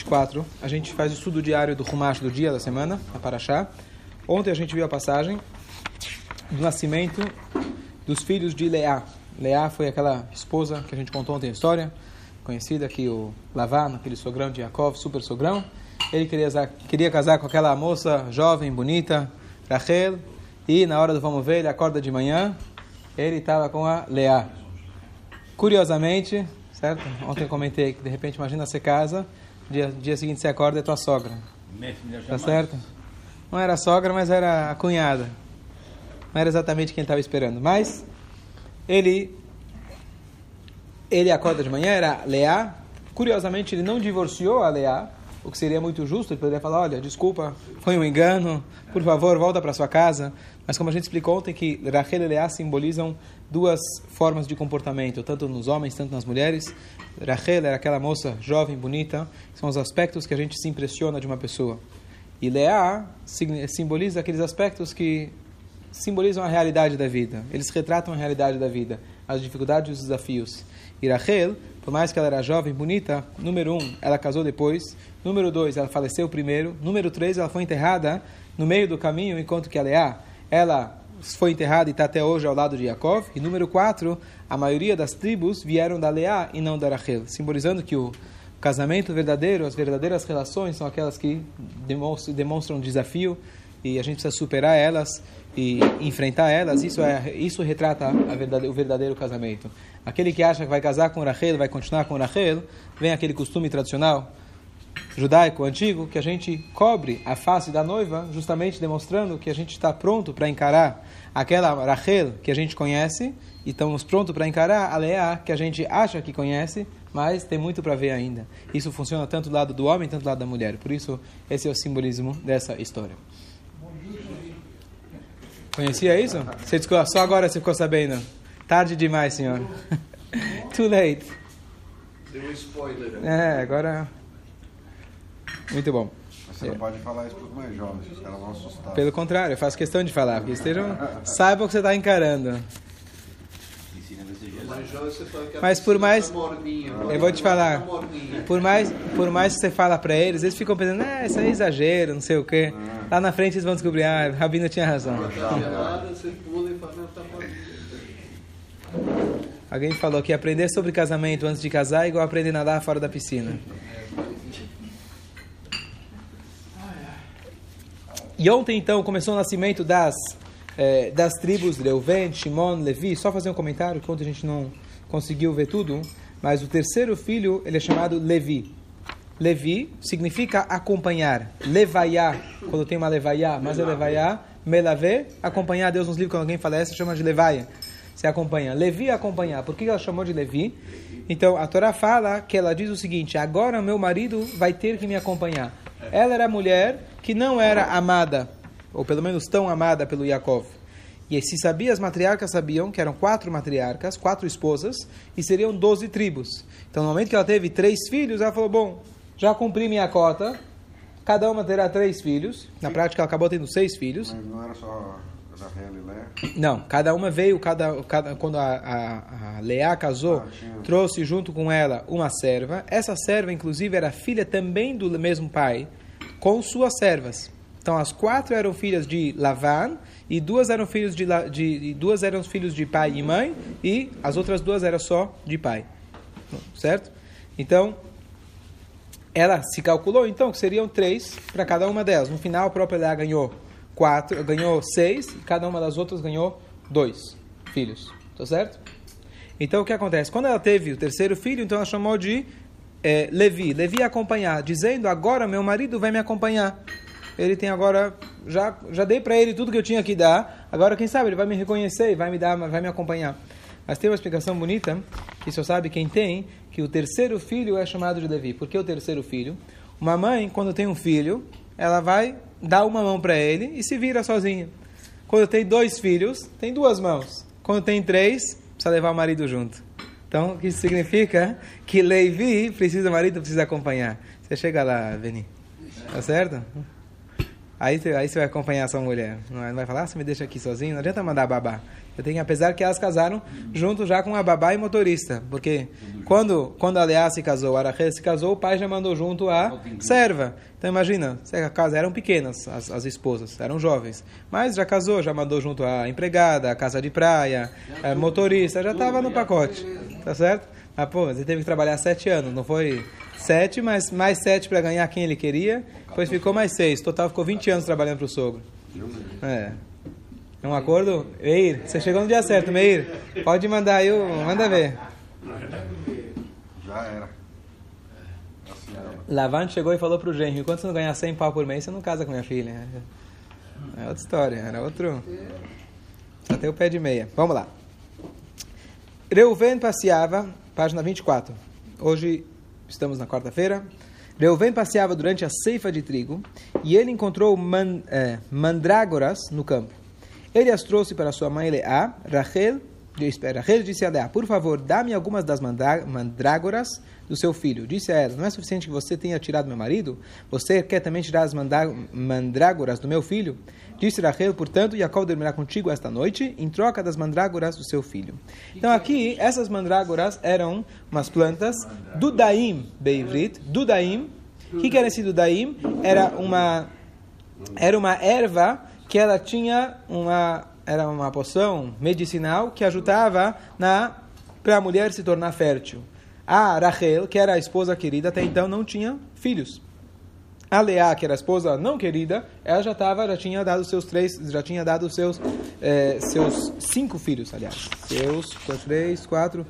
24, a gente faz o estudo diário do Rumash do dia da semana, a Paraxá. Ontem a gente viu a passagem do nascimento dos filhos de Leá. Leá foi aquela esposa que a gente contou ontem a história, conhecida que o Lavan, aquele sogrão de Yaakov, super sogrão, ele queria, queria casar com aquela moça jovem, bonita, Rachel, e na hora do vamos ver, ele acorda de manhã, ele estava com a Leá. Curiosamente, certo? Ontem eu comentei que de repente imagina você casa, dia, dia seguinte você acorda é tua sogra. Tá certo? Não era a sogra, mas era a cunhada. Não era exatamente quem estava esperando. Mas ele ele acorda de manhã, era Leá. Curiosamente, ele não divorciou a Leá, o que seria muito justo. Ele poderia falar: Olha, desculpa, foi um engano, por favor, volta para sua casa. Mas como a gente explicou ontem, que Rachel e Leá simbolizam duas formas de comportamento, tanto nos homens, tanto nas mulheres. Rachel era aquela moça jovem, bonita, são os aspectos que a gente se impressiona de uma pessoa. E Leá simboliza aqueles aspectos que simbolizam a realidade da vida. Eles retratam a realidade da vida, as dificuldades e os desafios. E Rachel, por mais que ela era jovem, bonita, número um, ela casou depois. Número dois, ela faleceu primeiro. Número três, ela foi enterrada no meio do caminho, enquanto que a Leá, ela foi enterrada e está até hoje ao lado de Yaakov. E número quatro, a maioria das tribos vieram da Leá e não da Rachel, simbolizando que o casamento verdadeiro, as verdadeiras relações são aquelas que demonstram, demonstram desafio e a gente precisa superar elas e enfrentar elas. Isso é isso retrata verdade, o verdadeiro casamento. Aquele que acha que vai casar com Rachel, vai continuar com Rachel, vem aquele costume tradicional judaico antigo que a gente cobre a face da noiva, justamente demonstrando que a gente está pronto para encarar aquela Rachel que a gente conhece e estamos prontos para encarar a Leá que a gente acha que conhece, mas tem muito para ver ainda. Isso funciona tanto do lado do homem, tanto do lado da mulher. Por isso, esse é o simbolismo dessa história. Conhecia isso? Você descobriu, só agora você ficou sabendo. Tarde demais, senhor. Too late. Deu um spoiler. É, agora muito bom. Você não pode falar isso para os mais jovens, os caras vão assustar. Pelo contrário, eu faço questão de falar, porque estejam, saibam o que você está encarando. Mas por mais, eu vou te falar, por mais, por mais que você fala para eles, eles ficam pensando, ah, isso é exagero, não sei o quê. Lá na frente eles vão descobrir, ah, Rabino tinha razão. Alguém falou que aprender sobre casamento antes de casar é igual aprender a nadar fora da piscina. E ontem, então, começou o nascimento das, eh, das tribos Reuven, Shimon, Levi. Só fazer um comentário, que ontem a gente não conseguiu ver tudo. Mas o terceiro filho, ele é chamado Levi. Levi significa acompanhar. Levaiá, quando tem uma levaiá, mas é levaiá. Melave, acompanhar. Deus nos livros, quando alguém fala essa, chama de levaia. Você acompanha. Levi, acompanhar. Por que ela chamou de Levi? Então, a Torá fala que ela diz o seguinte, agora meu marido vai ter que me acompanhar. Ela era mulher que não era amada, ou pelo menos tão amada pelo Yaakov. E se sabia, as matriarcas sabiam que eram quatro matriarcas, quatro esposas, e seriam doze tribos. Então, no momento que ela teve três filhos, ela falou: Bom, já cumpri minha cota, cada uma terá três filhos. Na prática, ela acabou tendo seis filhos. Mas não era só Rahel e Lé? Não, cada uma veio, cada, cada, quando a, a, a Leá casou, ah, trouxe junto com ela uma serva. Essa serva, inclusive, era filha também do mesmo pai com suas servas. Então as quatro eram filhas de Lavan e duas eram filhos de, de, duas eram filhos de pai e mãe e as outras duas eram só de pai, certo? Então ela se calculou então que seriam três para cada uma delas. No final a própria Leá ganhou quatro, ganhou seis e cada uma das outras ganhou dois filhos, tá certo? Então o que acontece? Quando ela teve o terceiro filho, então ela chamou de é, Levi, Levi acompanhar, dizendo: Agora meu marido vai me acompanhar. Ele tem agora, já, já dei para ele tudo que eu tinha que dar, agora quem sabe ele vai me reconhecer e vai me, dar, vai me acompanhar. Mas tem uma explicação bonita, que só sabe quem tem, que o terceiro filho é chamado de Levi. Por que o terceiro filho? Uma mãe, quando tem um filho, ela vai dar uma mão para ele e se vira sozinha. Quando tem dois filhos, tem duas mãos. Quando tem três, precisa levar o marido junto. Então, o que isso significa? Que Levi precisa, o marido precisa acompanhar. Você chega lá, Veni. Tá certo? Aí, aí você vai acompanhar a sua mulher. Não, é? não vai falar, ah, você me deixa aqui sozinho? Não adianta mandar babá. Eu tenho, apesar que elas casaram junto já com a babá e motorista. Porque quando, quando a Leá se casou, a Rachel se casou, o pai já mandou junto a serva. Então imagina, a casa eram pequenas, as, as esposas, eram jovens. Mas já casou, já mandou junto a empregada, a casa de praia, a motorista, já estava no pacote. Tá certo? Mas, pô, você teve que trabalhar sete anos, não foi sete, mas mais sete para ganhar quem ele queria. Depois ficou mais seis. Total ficou 20 anos trabalhando para o sogro. É. É um acordo? Meir, você chegou no dia certo, Meir. Pode mandar aí, o- manda ver. Já era. Lavante chegou e falou pro genro, enquanto você não ganhar 100 pau por mês, você não casa com minha filha. É outra história, era outro... Só tem o pé de meia. Vamos lá. Reuven passeava, página 24. Hoje estamos na quarta-feira. Reuven passeava durante a ceifa de trigo e ele encontrou man, eh, mandrágoras no campo. Ele as trouxe para sua mãe Leá, Rachel, espera, disse a Leá, por favor, dá-me algumas das mandrá- mandrágoras do seu filho. Disse a ela, não é suficiente que você tenha tirado meu marido? Você quer também tirar as mandrágoras do meu filho? Disse Rachel, portanto, Jacob dormirá contigo esta noite, em troca das mandrágoras do seu filho. Então aqui, essas mandrágoras eram umas plantas, Dudaim, Beivrit, Dudaim. O que, que era esse Dudaim? Era uma, era uma erva que ela tinha uma, era uma poção medicinal que ajudava na para a mulher se tornar fértil. A Rachel, que era a esposa querida, até então não tinha filhos. A Leá, que era a esposa não querida, ela já tava, já tinha dado seus três, já tinha dado seus eh, seus cinco filhos, aliás, seus três, quatro.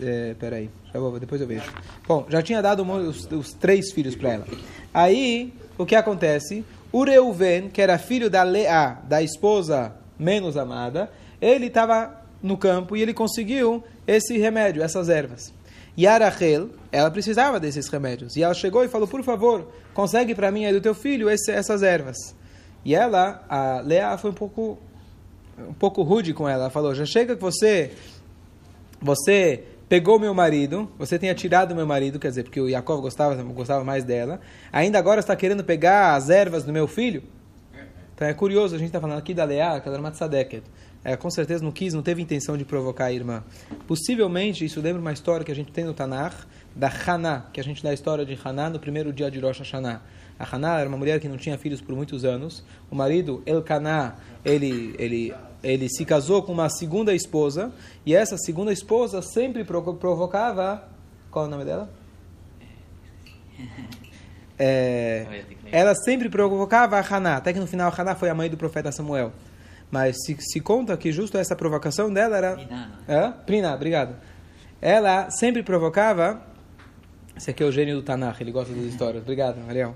É, peraí, já vou, depois eu vejo. Bom, já tinha dado os, os três filhos para ela. Aí, o que acontece? O Reuven, que era filho da Leá, da esposa menos amada, ele estava no campo e ele conseguiu esse remédio, essas ervas. E a Rachel, ela precisava desses remédios. E ela chegou e falou, por favor, consegue para mim do teu filho esse- essas ervas. E ela, a Leá, foi um pouco, um pouco rude com ela. Ela falou, já chega que você você pegou meu marido, você tinha tirado meu marido, quer dizer, porque o Yaakov gostava, gostava mais dela, ainda agora está querendo pegar as ervas do meu filho? Então é curioso, a gente está falando aqui da Leá, que ela era uma tzadeket. É, com certeza não quis, não teve intenção de provocar a irmã. Possivelmente, isso lembra uma história que a gente tem no Tanakh, da Haná, que a gente dá a história de Haná no primeiro dia de Rosh Hashanah. A Haná era uma mulher que não tinha filhos por muitos anos. O marido, Elkaná, ele, ele, ele se casou com uma segunda esposa, e essa segunda esposa sempre provo- provocava... Qual é o nome dela? É, ela sempre provocava a Haná, até que no final a Haná foi a mãe do profeta Samuel. Mas se, se conta que justo essa provocação dela era... Prina, Hã? Prina, obrigado. Ela sempre provocava... Esse aqui é o gênio do Tanakh, ele gosta das histórias. Obrigado, Ariel.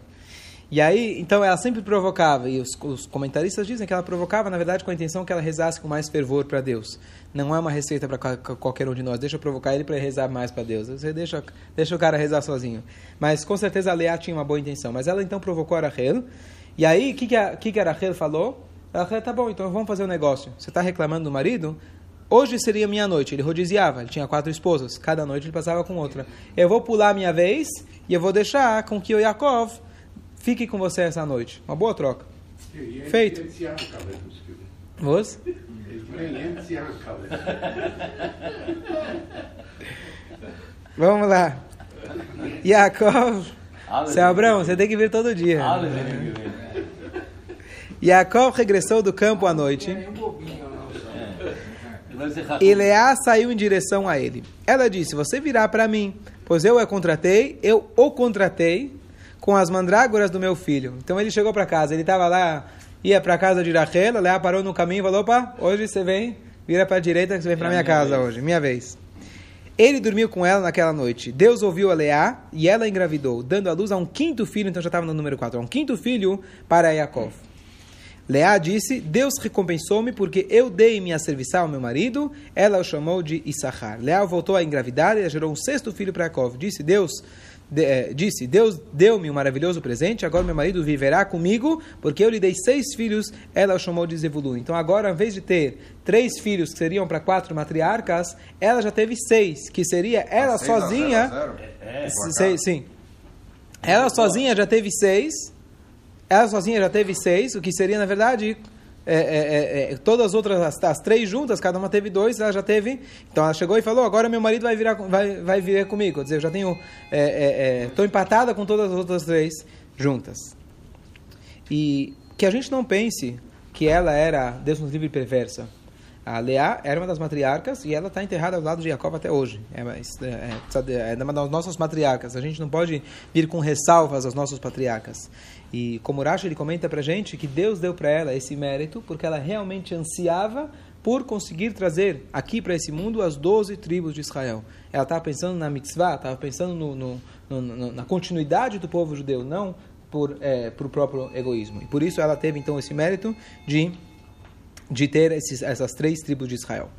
E aí, então ela sempre provocava, e os, os comentaristas dizem que ela provocava, na verdade, com a intenção que ela rezasse com mais fervor para Deus. Não é uma receita para qualquer um de nós. Deixa eu provocar ele para rezar mais para Deus. Você deixa, deixa o cara rezar sozinho. Mas com certeza a Leá tinha uma boa intenção. Mas ela então provocou a Rachel. E aí, o que, que, a, que, que a Rachel falou? A tá bom, então vamos fazer um negócio. Você está reclamando do marido? Hoje seria minha noite. Ele rodiziava, ele tinha quatro esposas. Cada noite ele passava com outra. Eu vou pular a minha vez e eu vou deixar com que o Yaakov fique com você essa noite. Uma boa troca. Feito. Você? Vamos lá. Yaakov. Seu Abraão, você tem que vir todo dia. Yaakov regressou do campo à noite. E Leá saiu em direção a ele. Ela disse: Você virá para mim, pois eu a contratei, eu o contratei com as mandrágoras do meu filho. Então ele chegou para casa, ele estava lá, ia para casa de Rachel, Leá parou no caminho e falou: Opa, hoje você vem, vira para a direita que você vem para minha casa hoje, minha vez. Ele dormiu com ela naquela noite. Deus ouviu a Leá e ela engravidou, dando à luz a um quinto filho, então já estava no número 4, a um quinto filho para Yaakov. Leá disse: Deus recompensou-me porque eu dei minha serviçal ao meu marido. Ela o chamou de Issachar. Leá voltou a engravidar e gerou um sexto filho para Yaakov. Disse Deus. De, eh, disse, Deus deu-me um maravilhoso presente, agora meu marido viverá comigo, porque eu lhe dei seis filhos, ela o chamou de Zevulu. Então agora, ao invés de ter três filhos que seriam para quatro matriarcas, ela já teve seis, que seria ela Seis a sozinha. zero a zero? Se- Sim. Ela sozinha já teve seis, Ela sozinha já teve seis, o que seria, na verdade, é, é, é, é, todas as outras, as, as, três juntas, cada uma teve dois, ela já teve. Então ela chegou e falou: agora meu marido vai virar, vai, vai vir comigo. Quer dizer, eu já tenho, estou é, empatada com todas as outras três juntas. E que a gente não pense que ela era, Deus nos livre, perversa. A Leá era uma das matriarcas e ela está enterrada ao lado de Jacob até hoje. É, é, é, uma das nossas matriarcas. A gente não pode vir com ressalvas aos nossos patriarcas. E como Rashi ele comenta para gente que Deus deu para ela esse mérito porque ela realmente ansiava por conseguir trazer aqui para esse mundo as 12 tribos de Israel. Ela estava pensando na mitzvah, estava pensando no, no, no, na continuidade do povo judeu, não por, é, por próprio egoísmo. E por isso ela teve então esse mérito de de ter esses, essas três tribos de Israel.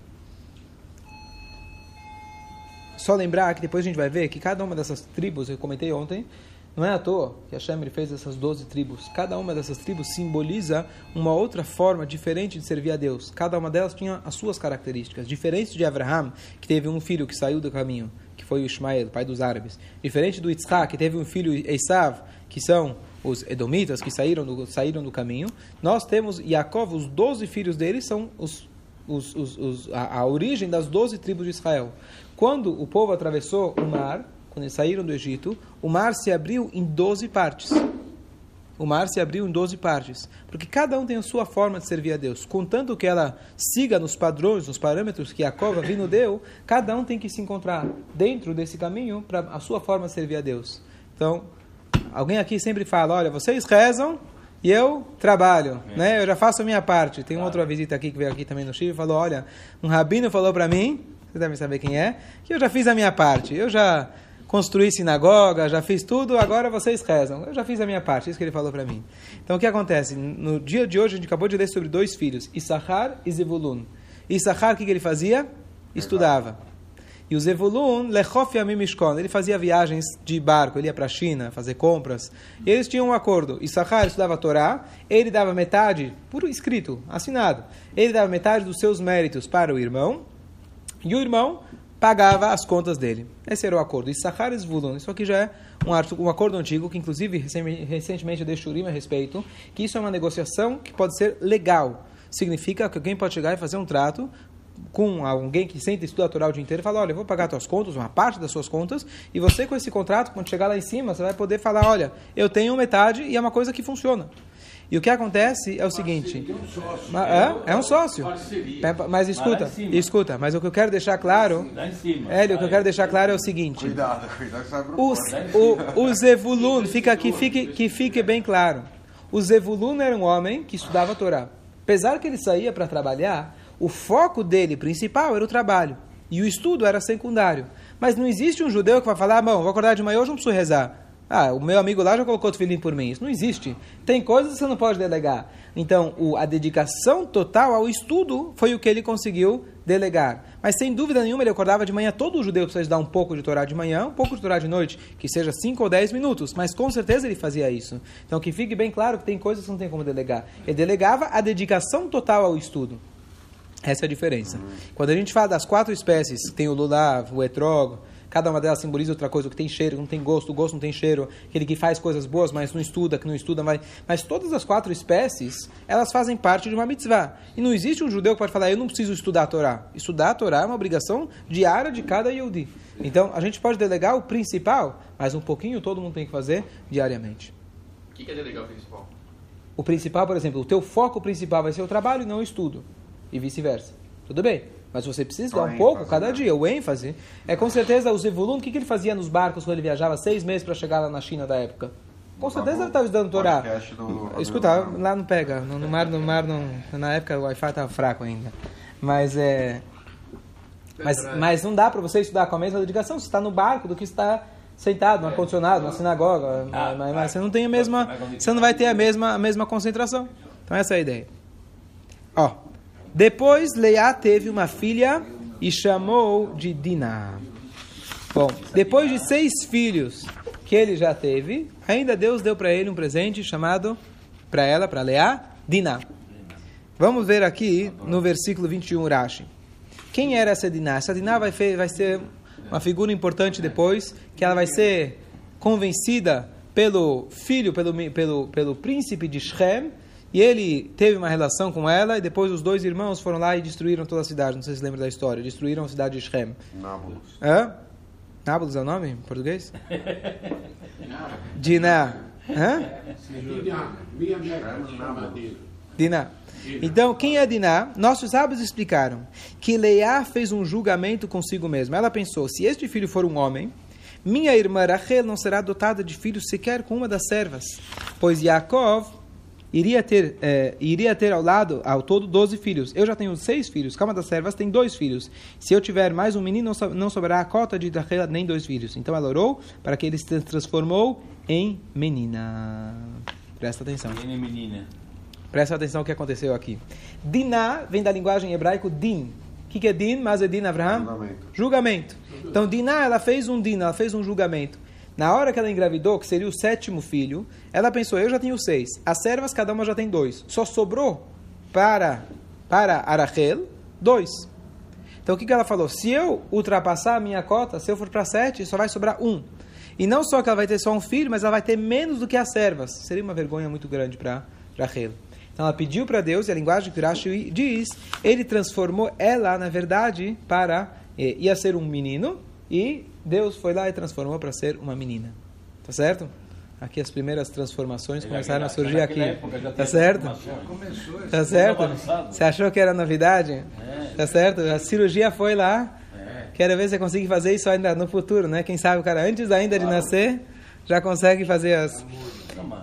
Só lembrar que depois a gente vai ver que cada uma dessas tribos, eu comentei ontem, não é à toa que Hashem fez essas 12 tribos. Cada uma dessas tribos simboliza uma outra forma diferente de servir a Deus. Cada uma delas tinha as suas características. Diferente de Abraham, que teve um filho que saiu do caminho, que foi o Ismael, pai dos árabes. Diferente do Yitzhak, que teve um filho Esav, que são os edomitas que saíram do, saíram do caminho, nós temos Yaakov, os doze filhos dele são os, os, os, os a, a, origem das doze tribos de Israel. Quando o povo atravessou o mar, quando eles saíram do Egito, o mar se abriu em doze partes. O mar se abriu em doze partes, porque cada um tem a sua forma de servir a Deus. Contanto que ela siga nos padrões, nos parâmetros que Jacob vindo deu, cada um tem que se encontrar dentro desse caminho para a sua forma de servir a Deus. Então, Alguém aqui sempre fala, olha, vocês rezam e eu trabalho, é. né? Eu já faço a minha parte. Tem claro. outra visita aqui que veio aqui também no Chile e falou, olha, um rabino falou para mim, vocês devem saber quem é, que eu já fiz a minha parte. Eu já construí sinagoga, já fiz tudo, agora vocês rezam. Eu já fiz a minha parte, isso que ele falou para mim. Então o que acontece? No dia de hoje a gente acabou de ler sobre dois filhos, Issachar e Zevulun. Issachar, o que, que ele fazia? Estudava. E o Zevulun, Lechof Yamim Mishkon, ele fazia viagens de barco, ele ia para a China fazer compras. E eles tinham um acordo. Issachar estudava a Torá, ele dava metade, por escrito, assinado, ele dava metade dos seus méritos para o irmão, e o irmão pagava as contas dele. Esse era o acordo. E Zvulun. Isso aqui já é um, um acordo antigo, que inclusive recentemente eu dei shurim a respeito, que isso é uma negociação que pode ser legal. Significa que alguém pode chegar e fazer um trato com alguém que senta e estuda a Torá o dia inteiro e fala, olha, eu vou pagar tuas contas, uma parte das suas contas, e você com esse contrato, quando chegar lá em cima, você vai poder falar, olha, eu tenho metade e é uma coisa que funciona. E o que acontece é o seguinte, é, é um sócio. Mas escuta, escuta, mas o que eu quero deixar claro, é, o que eu quero deixar claro é o seguinte, cuidado, cuidado, o, o, o Zevulun, fica aqui, fique, que fique bem claro, o Zevulun era um homem que estudava a Torá. Apesar que ele saía para trabalhar, o foco dele principal era o trabalho. E o estudo era secundário. Mas não existe um judeu que vai falar, ah, bom, vou acordar de manhã, hoje não preciso rezar. Ah, o meu amigo lá já colocou filhinho por mim. Isso não existe. Tem coisas que você não pode delegar. Então, o, a dedicação total ao estudo foi o que ele conseguiu delegar. Mas, sem dúvida nenhuma, ele acordava de manhã. Todo judeu precisa dar um pouco de Torá de manhã, um pouco de Torá de noite, que seja 5 ou 10 minutos. Mas, com certeza, ele fazia isso. Então, que fique bem claro que tem coisas que não tem como delegar. Ele delegava a dedicação total ao estudo. Essa é a diferença. Quando a gente fala das quatro espécies, tem o lulav, o etrog, cada uma delas simboliza outra coisa, o que tem cheiro, não tem gosto, o gosto não tem cheiro, aquele que faz coisas boas, mas não estuda, que não estuda, mas, mas todas as quatro espécies, elas fazem parte de uma mitzvah. E não existe um judeu que pode falar, eu não preciso estudar a Torá. Estudar a Torá é uma obrigação diária de cada Yehudi. Então, a gente pode delegar o principal, mas um pouquinho todo mundo tem que fazer diariamente. O que é delegar o principal? O principal, por exemplo, o teu foco principal vai ser o trabalho e não o estudo e vice-versa. Tudo bem, mas você precisa dar um pouco cada né? dia. O ênfase é com certeza o Zevulun. O que, que ele fazia nos barcos quando ele viajava seis meses para chegar lá na China da época? Com certeza ele estava estudando Torá. Escuta, lá não pega. No, no mar, no mar não, na época o Wi-Fi estava fraco ainda. Mas é. Mas, mas não dá para você estudar com a mesma dedicação se está no barco do que está sentado no ar-condicionado, na sinagoga. Ah, mas, mas, você não tem a mesma. Você não vai ter a mesma, a mesma concentração. Então essa é a ideia. Ó. Depois Leá teve uma filha e chamou de Diná. Bom, depois de seis filhos que ele já teve, ainda Deus deu para ele um presente chamado, para ela, para Leá, Diná. Vamos ver aqui no versículo 21, Rashi. Quem era essa Diná? Essa Diná vai, vai ser uma figura importante depois, que ela vai ser convencida pelo filho, pelo, pelo, pelo príncipe de Shem, e ele teve uma relação com ela, e depois os dois irmãos foram lá e destruíram toda a cidade. Não sei se lembra da história. Destruíram a cidade de Shem. Nábulos. Hã? Nábulos é o nome em português? Diná. Hã? Diná. Então, quem é Diná? Nossos sábios explicaram que Leá fez um julgamento consigo mesma. Ela pensou: se este filho for um homem, minha irmã Rachel não será dotada de filhos sequer com uma das servas, pois Yaakov iria ter, é, iria ter ao lado, ao todo, 12 filhos. Eu já tenho seis filhos, cada uma das servas tem dois filhos. Se eu tiver mais um menino, não sobrará a cota de Rachel nem dois filhos. Então ela orou para que ele se transformou em menina. Presta atenção. menina. Presta atenção no que aconteceu aqui. Diná vem da linguagem hebraico din. O que, que é din? Mas é din Abraham? Julgamento. Julgamento. Então Diná, ela fez um din, ela fez um julgamento. Na hora que ela engravidou, que seria o sétimo filho, ela pensou, eu já tenho seis. As servas, cada uma já tem dois. Só sobrou para, para Arachel, dois. Então o que, que ela falou? Se eu ultrapassar a minha cota, se eu for para sete, só vai sobrar um. E não só que ela vai ter só um filho, mas ela vai ter menos do que as servas. Seria uma vergonha muito grande para Rachel. Então ela pediu para Deus, e a linguagem que Rashi diz, ele transformou ela, na verdade, para. Eh, ia ser um menino, e Deus foi lá e transformou para ser uma menina. Tá certo? Aqui as primeiras transformações começaram a surgir aqui. Tá certo? Tá certo? Você achou que era novidade? Tá certo? A cirurgia foi lá. Quero ver se você consegue fazer isso ainda no futuro, né? Quem sabe o cara antes ainda de nascer já consegue fazer as.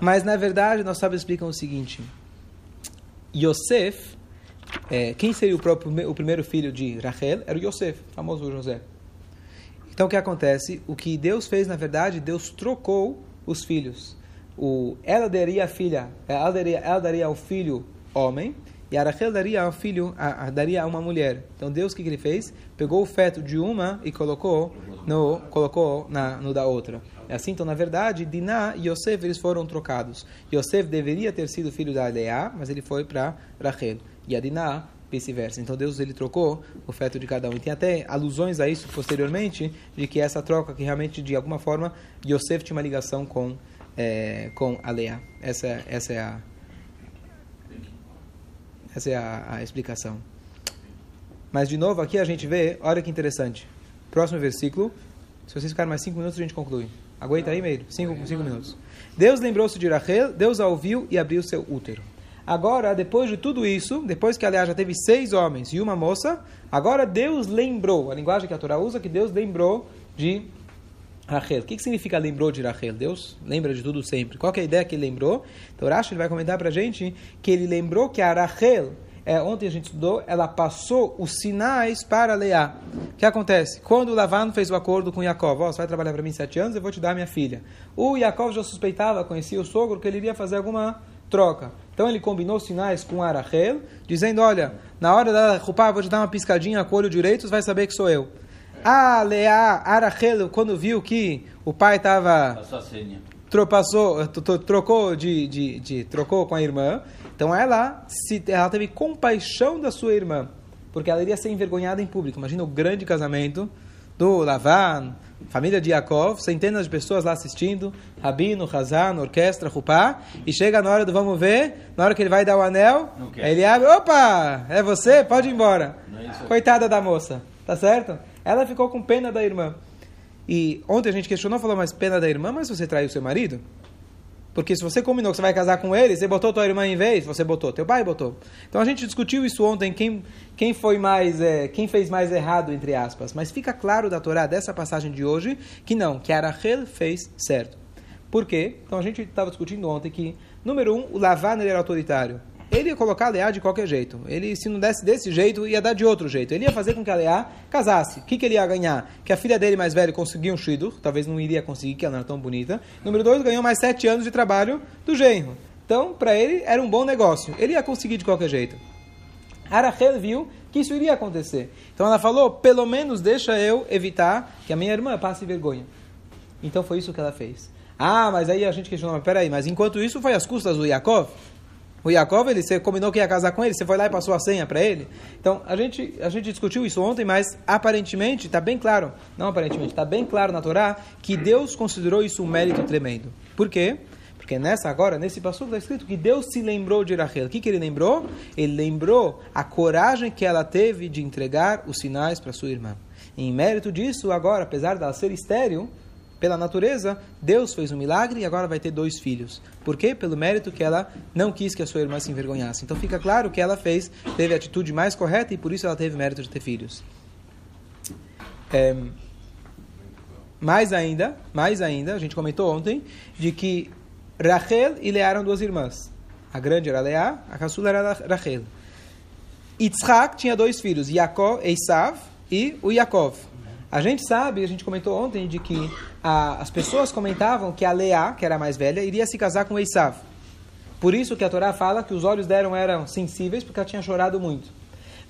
Mas na verdade, nós sábios explicam o seguinte: Yosef, é, quem seria o, próprio, o primeiro filho de Rachel? Era o Yosef, famoso José. Então o que acontece? O que Deus fez, na verdade, Deus trocou os filhos. O, ela daria a filha, ela daria, ela daria ao filho homem, e a Rachel daria ao filho, a, a, daria a uma mulher. Então Deus o que, que, ele fez? Pegou o feto de uma e colocou no, colocou na, no da outra. É assim, então, na verdade, Diná e Yosef eles foram trocados. Yosef deveria ter sido filho da Leá, mas ele foi para Rachel. E a Diná, vice-versa. Então Deus ele trocou o feto de cada um. E tem até alusões a isso posteriormente, de que essa troca, que realmente, de alguma forma, Yosef tinha uma ligação com, é, com a. Essa, essa é a essa é a, a, explicação. Mas, de novo, aqui a gente vê, olha que interessante. Próximo versículo. Se vocês ficarem mais cinco minutos, a gente conclui. Aguenta aí, meio? Cinco, cinco minutos. Deus lembrou-se de Rachel, Deus a ouviu e abriu seu útero. Agora, depois de tudo isso, depois que, aliás, já teve seis homens e uma moça, agora Deus lembrou, a linguagem que a Torá usa, que Deus lembrou de Rachel. O que, que significa lembrou de Rachel? Deus lembra de tudo sempre. Qual é a ideia que ele lembrou? Então, Rashi vai comentar para a gente que ele lembrou que a Rachel, é, ontem a gente estudou, ela passou os sinais para Leá. O que acontece? Quando Lavan fez o acordo com Yaakov, oh, você vai trabalhar para mim sete anos, eu vou te dar minha filha. O Yaakov já suspeitava, conhecia o sogro, que ele iria fazer alguma troca. Então ele combinou sinais com Arachel, dizendo, olha, na hora da Rupá, vou te dar uma piscadinha com o olho direito, você vai saber que sou eu. A Leá, Arachel, quando viu que o pai estava... Passou trocou de, de, de, trocou com a irmã, então ela, se, ela teve compaixão da sua irmã, porque ela iria ser envergonhada em público. Imagina o grande casamento do Lavan, família de Yaakov, centenas de pessoas lá assistindo, Rabino, Hazan, orquestra, Rupá, e chega na hora do vamos ver, na hora que ele vai dar o anel, ele abre, opa, é você? Pode ir embora. É Coitada da moça, tá certo? Ela ficou com pena da irmã. E ontem a gente questionou, falou, mas pena da irmã, mas você traiu seu marido? Porque se você combinou que você vai casar com ele, você botou tua irmã em vez, você botou, teu pai botou. Então a gente discutiu isso ontem, quem, quem foi mais, é, quem fez mais errado, entre aspas. Mas fica claro da Torá, dessa passagem de hoje, que não, que Arachel fez certo. Por quê? Então a gente estava discutindo ontem que, número um, o Lavan era autoritário. Ele ia colocar a Leá de qualquer jeito. Ele, se não desse desse jeito, ia dar de outro jeito. Ele ia fazer com que a Leá casasse. O que, que ele ia ganhar? Que a filha dele mais velha conseguia um shidur, talvez não iria conseguir, que ela não era tão bonita. Número dois, ganhou mais sete anos de trabalho do genro. Então, para ele, era um bom negócio. Ele ia conseguir de qualquer jeito. Arachel viu que isso iria acontecer. Então ela falou, pelo menos deixa eu evitar que a minha irmã passe vergonha. Então foi isso que ela fez. Ah, mas aí a gente questionou, mas peraí, mas enquanto isso foi às custas do Yaakov? O Yaakov, ele, você combinou que ia casar com ele, você foi lá e passou a senha para ele. Então, a gente, a gente discutiu isso ontem, mas aparentemente, está bem claro, não aparentemente, está bem claro na Torá, que Deus considerou isso um mérito tremendo. Por quê? Porque nessa agora, nesse passo está escrito que Deus se lembrou de Rachel. O que, que ele lembrou? Ele lembrou a coragem que ela teve de entregar os sinais para sua irmã. E em mérito disso, agora, apesar dela ser estéril, pela natureza, Deus fez um milagre e agora vai ter dois filhos. Por quê? Pelo mérito que ela não quis que a sua irmã se envergonhasse. Então fica claro que ela fez, teve a atitude mais correta e por isso ela teve mérito de ter filhos. É, mais ainda, mais ainda, a gente comentou ontem, de que Rachel e Leá eram duas irmãs. A grande era Leá, a caçula era Rachel. Yitzhak tinha dois filhos, Yaakov, Esav e o Yaakov. A gente sabe, a gente comentou ontem, de que a, as pessoas comentavam que a Leá, que era a mais velha, iria se casar com Esav. Por isso que a Torá fala que os olhos dela eram sensíveis, porque ela tinha chorado muito.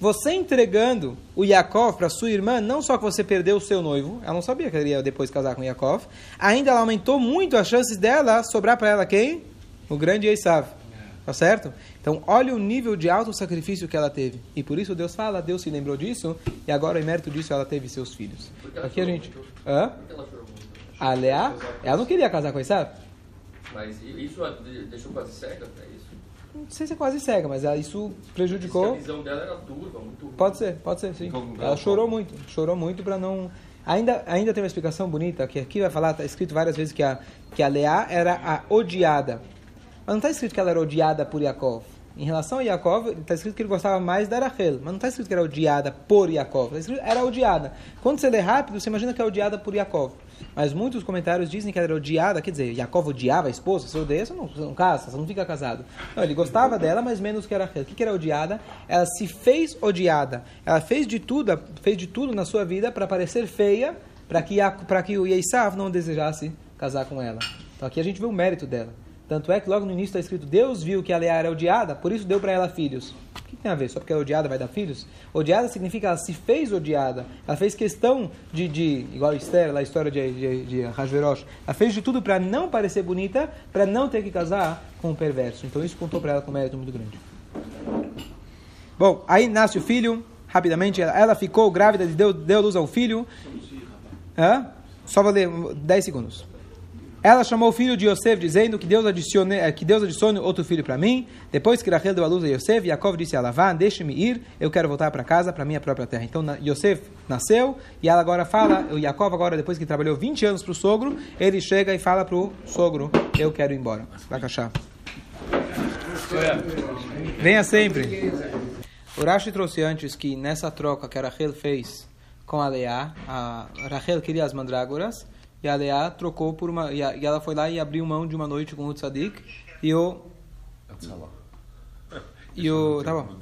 Você entregando o Yaakov para sua irmã, não só que você perdeu o seu noivo, ela não sabia que ela ia depois casar com Yaakov, ainda ela aumentou muito as chances dela sobrar para ela quem? O grande Esav. Tá certo? Então, olha o nível de alto sacrifício que ela teve. E por isso Deus fala, Deus se lembrou disso, e agora, em mérito disso, ela teve seus filhos. Aqui a gente. Muito? Hã? Por que ela chorou muito? A Leá, ela não queria casar com Esav? Mas isso deixou quase cega, é isso? Não sei se é quase cega, mas ela- isso prejudicou. A visão dela era turva, muito ruim. Pode ser, pode ser, sim. Então, Ela chorou muito, chorou muito para não. Ainda, ainda tem uma explicação bonita, que aqui vai falar, está escrito várias vezes que a, que a Leá era a odiada. Mas não está escrito que ela era odiada por Yaakov. Em relação a Yaakov, está escrito que ele gostava mais da Rachel, mas não está escrito que era odiada por Yaakov. Está escrito que era odiada. Quando você lê rápido, você imagina que é odiada por Yaakov. Mas muitos comentários dizem que ela era odiada, quer dizer, Yaakov odiava a esposa, você odeia, você não, não casa, você não fica casado. Não, ele gostava dela, mas menos que a Rachel. O que, era odiada? Ela se fez odiada. Ela fez de tudo, fez de tudo na sua vida para parecer feia, para que, para que o Esav não desejasse casar com ela. Então aqui a gente vê o mérito dela. Tanto é que logo no início está escrito: Deus viu que a Leá era odiada, por isso deu para ela filhos. O que tem a ver? Só porque é odiada vai dar filhos? Odiada significa ela se fez odiada. Ela fez questão de, de igual Esther, lá a história de, de, de. Ela fez de tudo para não parecer bonita, para não ter que casar com um perverso. Então isso contou para ela com um mérito muito grande. Bom, aí nasce o filho, rapidamente, ela, ela ficou grávida, deu, deu luz ao filho. Hã? Só vou ler 10 segundos. Ela chamou o filho de Yosef, dizendo que Deus adicione, eh, que Deus adicione outro filho para mim. Depois que Rachel deu a luz a Yosef, Yaakov disse a Lavan, deixe-me ir, eu quero voltar para casa, para minha própria terra. Então Yosef nasceu, e ela agora fala, o Yaakov agora, depois que trabalhou 20 anos para o sogro, ele chega e fala para o sogro, eu quero ir embora. Vai cachar. Venha sempre. O Rashi trouxe antes que nessa troca que Rachel fez com a Leá, a Rachel queria as mandrágoras, e a Leá trocou por uma. E, a- e ela foi lá e abriu mão de uma noite com o Tzadik, e o. E o. Tá bom.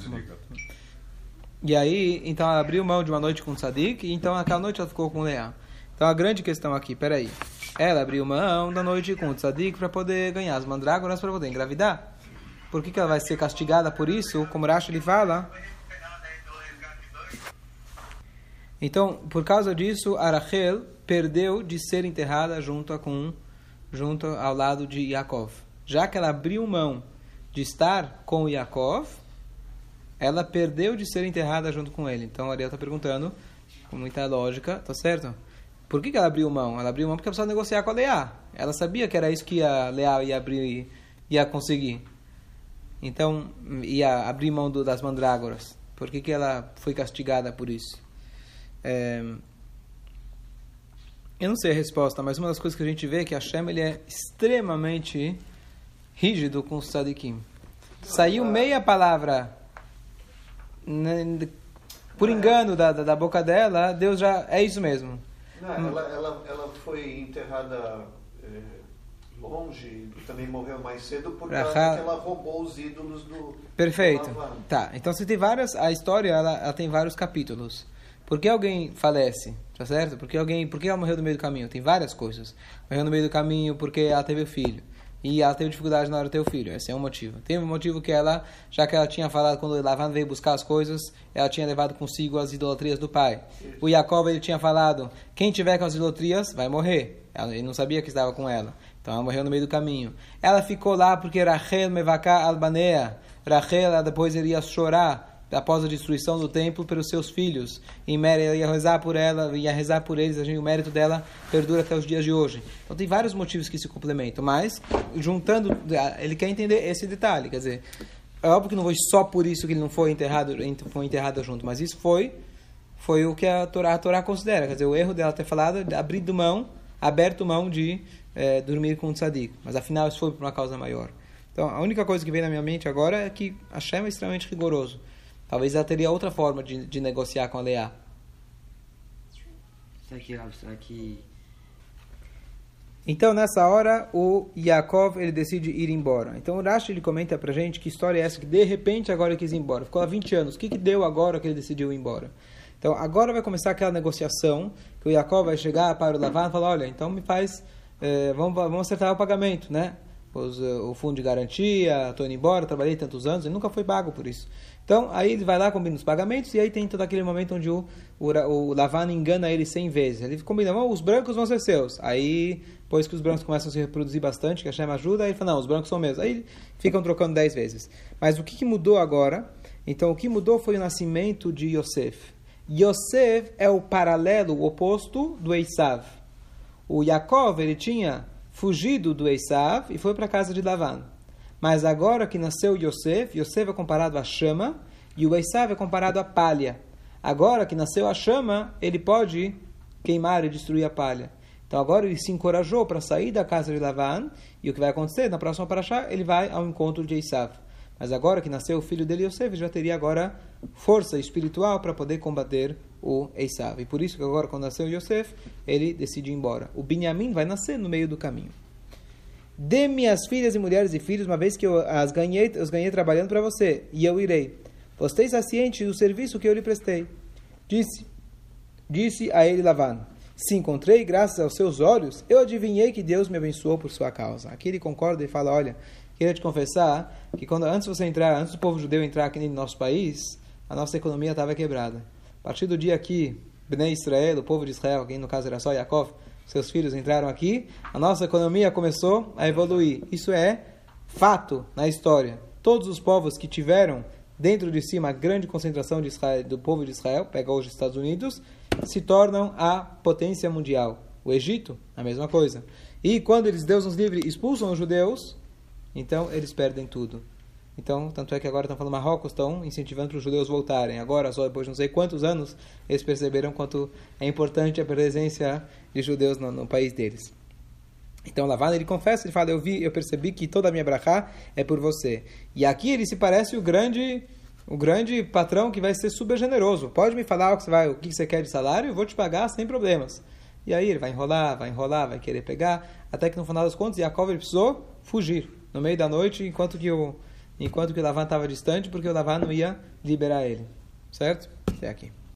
E aí, então ela abriu mão de uma noite com o Tzadik, e então aquela noite ela ficou com o Leá. Então a grande questão aqui, peraí. Ela abriu mão da noite com o Tzadik para poder ganhar as mandrágoras para poder engravidar. Por que, que ela vai ser castigada por isso? Como Rashi ele fala. Então, por causa disso, a Rachel perdeu de ser enterrada junto, com, junto ao lado de Yaakov. Já que ela abriu mão de estar com Yaakov, ela perdeu de ser enterrada junto com ele. Então, Ariel está perguntando, com muita lógica, tá certo? Por que, que ela abriu mão? Ela abriu mão porque ela precisava negociar com a Leá. Ela sabia que era isso que a Leá ia abrir, ia conseguir. Então, ia abrir mão do, das mandrágoras. Por que, que ela foi castigada por isso? É, eu não sei a resposta, mas uma das coisas que a gente vê é que Hashem ele é extremamente rígido com os tzadikim. Saiu meia palavra né, por engano da, da, da boca dela, Deus já... É isso mesmo. Não, ela, ela, ela foi enterrada eh, longe também morreu mais cedo por Rahá. causa que ela roubou os ídolos do Perfeito. do. Tá, então você tem várias. A história ela, ela tem vários capítulos. Por que alguém falece? Tá certo? Por que alguém. Por que ela morreu no meio do caminho? Tem várias coisas. Morreu no meio do caminho porque ela teve o filho. E ela teve dificuldade na hora de ter o filho. Esse é um motivo. Tem um motivo que ela, já que ela tinha falado quando Lavan veio buscar as coisas, ela tinha levado consigo as idolatrias do pai. O Jacob ele tinha falado: quem tiver com as idolatrias vai morrer. Ela- Ele não sabia que estava com ela. Então ela morreu no meio do caminho. Ela ficou lá porque Rachel Mevaká Albanea. Rachel depois iria chorar após a destruição do templo pelos seus filhos. Em mérito, ia rezar por ela, ia rezar por eles, o mérito dela perdura até os dias de hoje. Então tem vários motivos que se complementam, mas juntando, ele quer entender esse detalhe, quer dizer, é óbvio que não foi só por isso que ele não foi enterrado, foi enterrado junto, mas isso foi foi o que a Torá, a Torá considera, quer dizer, o erro dela ter falado, abrido mão, aberto mão de é, dormir com o tzadik. Mas afinal isso foi por uma causa maior. Então a única coisa que vem na minha mente agora é que Hashem é extremamente rigoroso. Talvez ela teria outra forma de, de negociar com a Leá. Será que, será que... Então, nessa hora, o Yaakov ele decide ir embora. Então, o Rashi ele comenta pra gente que história é essa, que de repente agora ele quis ir embora. Ficou há 20 anos. O que, que deu agora que ele decidiu ir embora? Então, agora vai começar aquela negociação, que o Yaakov vai chegar para o Lavan e falar, olha, então me faz é, vamos, vamos acertar o pagamento, né? Os, eh, o fundo de garantia, estou indo embora, trabalhei tantos anos, e nunca foi pago por isso. Então, aí ele vai lá, combina os pagamentos, e aí tem todo aquele momento onde o, o, o engana ele 100 vezes. Ele combina, oh, os brancos vão ser seus. Aí, depois que os brancos começam a se reproduzir bastante, que a Shem ajuda, aí ele fala, não, os brancos são meus. Aí ficam trocando 10 vezes. Mas o que, que mudou agora? Então, o que mudou foi o nascimento de Yosef. Yosef é o paralelo, o oposto do Esav o Yaakov ele tinha fugido do Esav e foi para a casa de Lavan. Mas agora que nasceu Yosef, Yosef é comparado à chama e o Esav é comparado à palha. Agora que nasceu a chama, ele pode queimar e destruir a palha. Então agora ele se encorajou para sair da casa de Lavan e o que vai acontecer na próxima paraxá, ele vai ao encontro de Esav. Mas agora que nasceu o filho dele, Yosef, já teria agora força espiritual para poder combater o Esav. E por isso que agora, quando nasceu Yosef, ele decide ir embora. O Binyamin vai nascer no meio do caminho. Dê minhas filhas e mulheres e filhos, uma vez que eu as ganhei, os ganhei trabalhando para você, e eu irei. Você está ciente do serviço que eu lhe prestei. Disse, disse a ele Lavan, se encontrei graças aos seus olhos, eu adivinhei que Deus me abençoou por sua causa. Aqui ele concorda e fala, olha, queria te confessar que quando antes você entrar, antes do povo judeu entrar aqui no nosso país, a nossa economia estava quebrada. A partir do dia que Bnei Israel, o povo de Israel, que no caso era só Yaakov, seus filhos entraram aqui, a nossa economia começou a evoluir. Isso é fato na história. Todos os povos que tiveram dentro de si uma grande concentração Israel, do povo de Israel, pega hoje os Estados Unidos, se tornam a potência mundial. O Egito, a mesma coisa. E quando eles, Deus nos livre, expulsam os judeus, então eles perdem tudo. Então, tanto é que agora estão falando Marrocos, estão incentivando para os judeus voltarem. Agora, só depois de não sei quantos anos, eles perceberam quanto é importante a presença de judeus no, no país deles. Então, Lavan, ele confessa, ele fala, eu vi, eu percebi que toda a minha brachá é por você. E aqui ele se parece o grande o grande patrão que vai ser super generoso. Pode me falar o que você, vai, o que você quer de salário, eu vou te pagar sem problemas. E aí ele vai enrolar, vai enrolar, vai querer pegar, até que no final das contas, ele precisou fugir no meio da noite, enquanto que o, enquanto que o Lavan estava distante, porque o Lavan não ia liberar ele. Certo? Até aqui.